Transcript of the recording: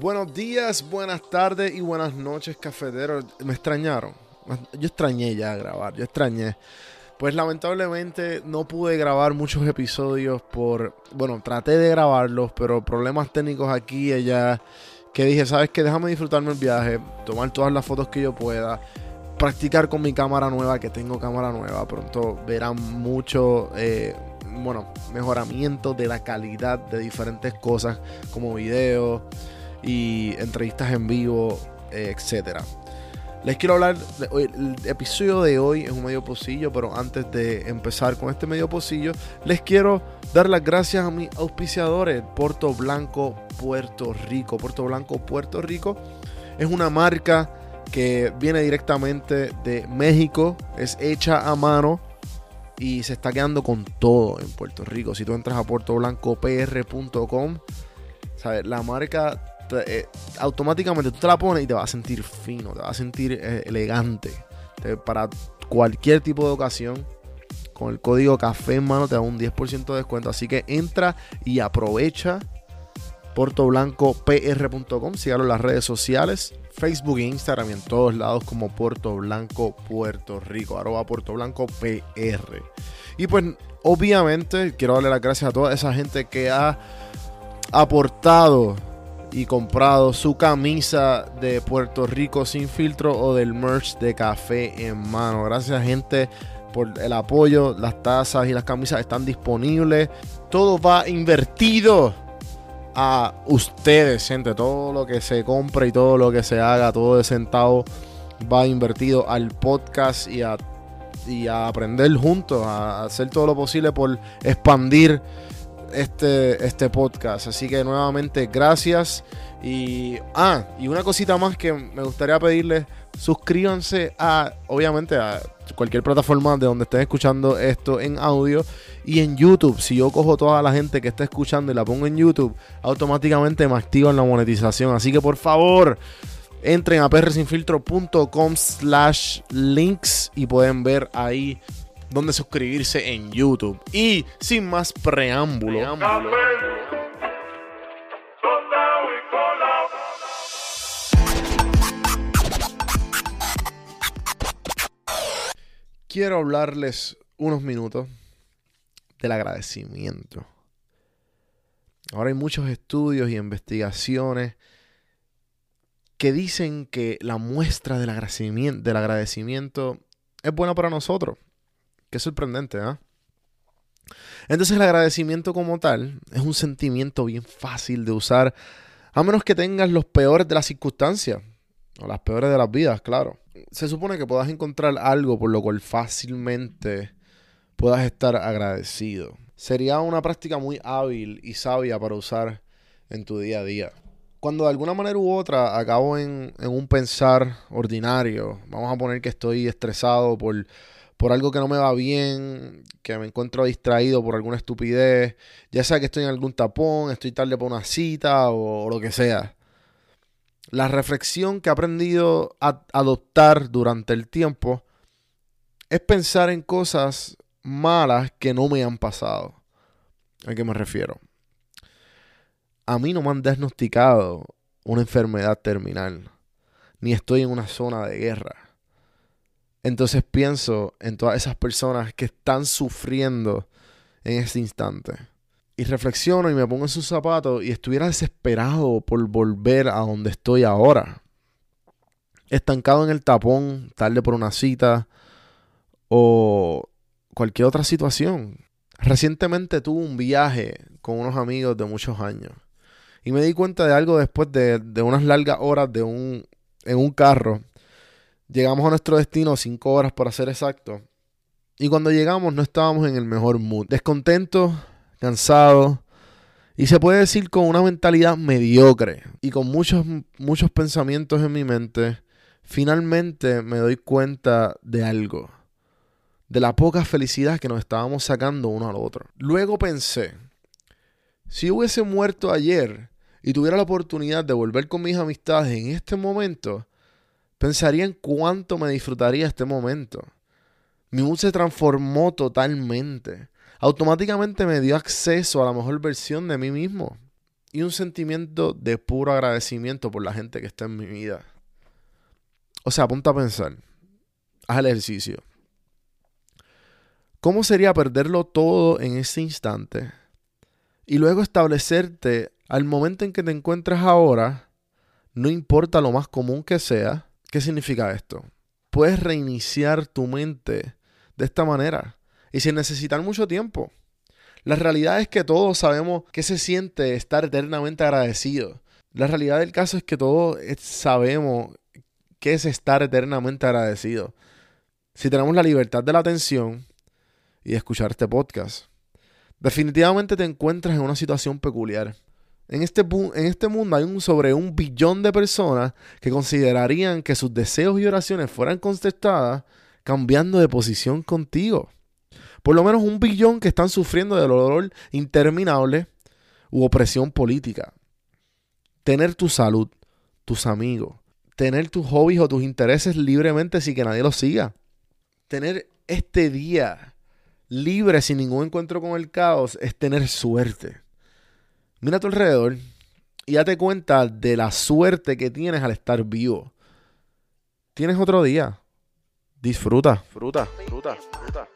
Buenos días, buenas tardes y buenas noches, cafeteros. Me extrañaron. Yo extrañé ya grabar, yo extrañé. Pues lamentablemente no pude grabar muchos episodios por... Bueno, traté de grabarlos, pero problemas técnicos aquí y allá. Que dije, ¿sabes qué? Déjame disfrutarme el viaje, tomar todas las fotos que yo pueda, practicar con mi cámara nueva, que tengo cámara nueva. Pronto verán mucho, eh, bueno, mejoramiento de la calidad de diferentes cosas, como videos y entrevistas en vivo, eh, etcétera. Les quiero hablar, el episodio de hoy es un medio pocillo, pero antes de empezar con este medio pocillo, les quiero dar las gracias a mis auspiciadores, Puerto Blanco, Puerto Rico. Puerto Blanco, Puerto Rico es una marca que viene directamente de México, es hecha a mano y se está quedando con todo en Puerto Rico. Si tú entras a puertoblancopr.com, ¿sabes? La marca eh, automáticamente tú te la pones y te vas a sentir fino, te vas a sentir eh, elegante. para cualquier tipo de ocasión, con el código café en mano te da un 10% de descuento. Así que entra y aprovecha puertoblancopr.com. Sígalo en las redes sociales, Facebook e Instagram y en todos lados como Puerto Blanco Puerto Rico, arroba Puerto Blanco PR. Y pues obviamente quiero darle las gracias a toda esa gente que ha aportado y comprado su camisa de Puerto Rico sin filtro o del merch de café en mano. Gracias gente por el apoyo. Las tazas y las camisas están disponibles. Todo va invertido a ustedes, gente. Todo lo que se compre y todo lo que se haga, todo de centavo va invertido al podcast y a, y a aprender juntos, a hacer todo lo posible por expandir este, este podcast. Así que nuevamente gracias. Y, ah, y una cosita más que me gustaría pedirles, suscríbanse a, obviamente, a cualquier plataforma de donde estén escuchando esto en audio y en YouTube. Si yo cojo toda la gente que está escuchando y la pongo en YouTube, automáticamente me activan la monetización. Así que por favor, entren a prsinfiltro.com slash links y pueden ver ahí donde suscribirse en YouTube. Y sin más preámbulo. Quiero hablarles unos minutos del agradecimiento. Ahora hay muchos estudios y investigaciones que dicen que la muestra del agradecimiento, es buena para nosotros. Qué sorprendente, ¿ah? Entonces el agradecimiento como tal es un sentimiento bien fácil de usar, a menos que tengas los peores de las circunstancias, o las peores de las vidas, claro. Se supone que puedas encontrar algo por lo cual fácilmente puedas estar agradecido. Sería una práctica muy hábil y sabia para usar en tu día a día. Cuando de alguna manera u otra acabo en, en un pensar ordinario, vamos a poner que estoy estresado por por algo que no me va bien, que me encuentro distraído por alguna estupidez, ya sea que estoy en algún tapón, estoy tarde para una cita o, lo que sea. La reflexión que he aprendido a adoptar durante el tiempo es pensar en cosas malas que no me han pasado. ¿A qué me refiero? A mí no me han diagnosticado una enfermedad terminal, ni estoy en una zona de guerra entonces pienso en todas esas personas que están sufriendo en este instante. Y reflexiono y me pongo en sus zapatos y estuviera desesperado por volver a donde estoy ahora. Estancado en el tapón, tarde por una cita o cualquier otra situación. Recientemente tuve un viaje con unos amigos de muchos años. Y me di cuenta de algo después de, de unas largas horas de un, en un carro Llegamos a nuestro destino, cinco horas para ser exacto. Y cuando llegamos no estábamos en el mejor mood. Descontentos, cansados. Y se puede decir con una mentalidad mediocre. Y con muchos, muchos pensamientos en mi mente. Finalmente me doy cuenta de algo. De la poca felicidad que nos estábamos sacando uno al otro. Luego pensé, si hubiese muerto ayer y tuviera la oportunidad de volver con mis amistades en este momento, pensaría en cuánto me disfrutaría este momento. Mi mood se transformó totalmente. Automáticamente me dio acceso a la mejor versión de mí mismo. y un sentimiento de puro agradecimiento por la gente que está en mi vida. O sea, apunta a pensar. Haz el ejercicio. ¿Cómo sería perderlo todo en ese instante y luego establecerte al momento en que te encuentras ahora, no importa lo más común que sea? ¿Qué significa esto? Puedes reiniciar tu mente de esta manera y sin necesitar mucho tiempo. La realidad es que todos sabemos qué se siente estar eternamente agradecido. La realidad del caso es que todos sabemos qué es estar eternamente agradecido. Si tenemos la libertad de la atención y escuchar este podcast, definitivamente te encuentras en una situación peculiar. En este, en este mundo hay un, sobre un billón de personas que considerarían que sus deseos y oraciones fueran contestadas cambiando de posición contigo. Por lo menos un billón que están sufriendo del dolor interminable u opresión política. Tener tu salud, tus amigos, tener tus hobbies o tus intereses libremente sin que nadie los siga. Tener este día libre sin ningún encuentro con el caos es tener suerte. Mira a tu alrededor y date cuenta de la suerte que tienes al estar vivo. Tienes otro día. Disfruta. Fruta, fruta, fruta.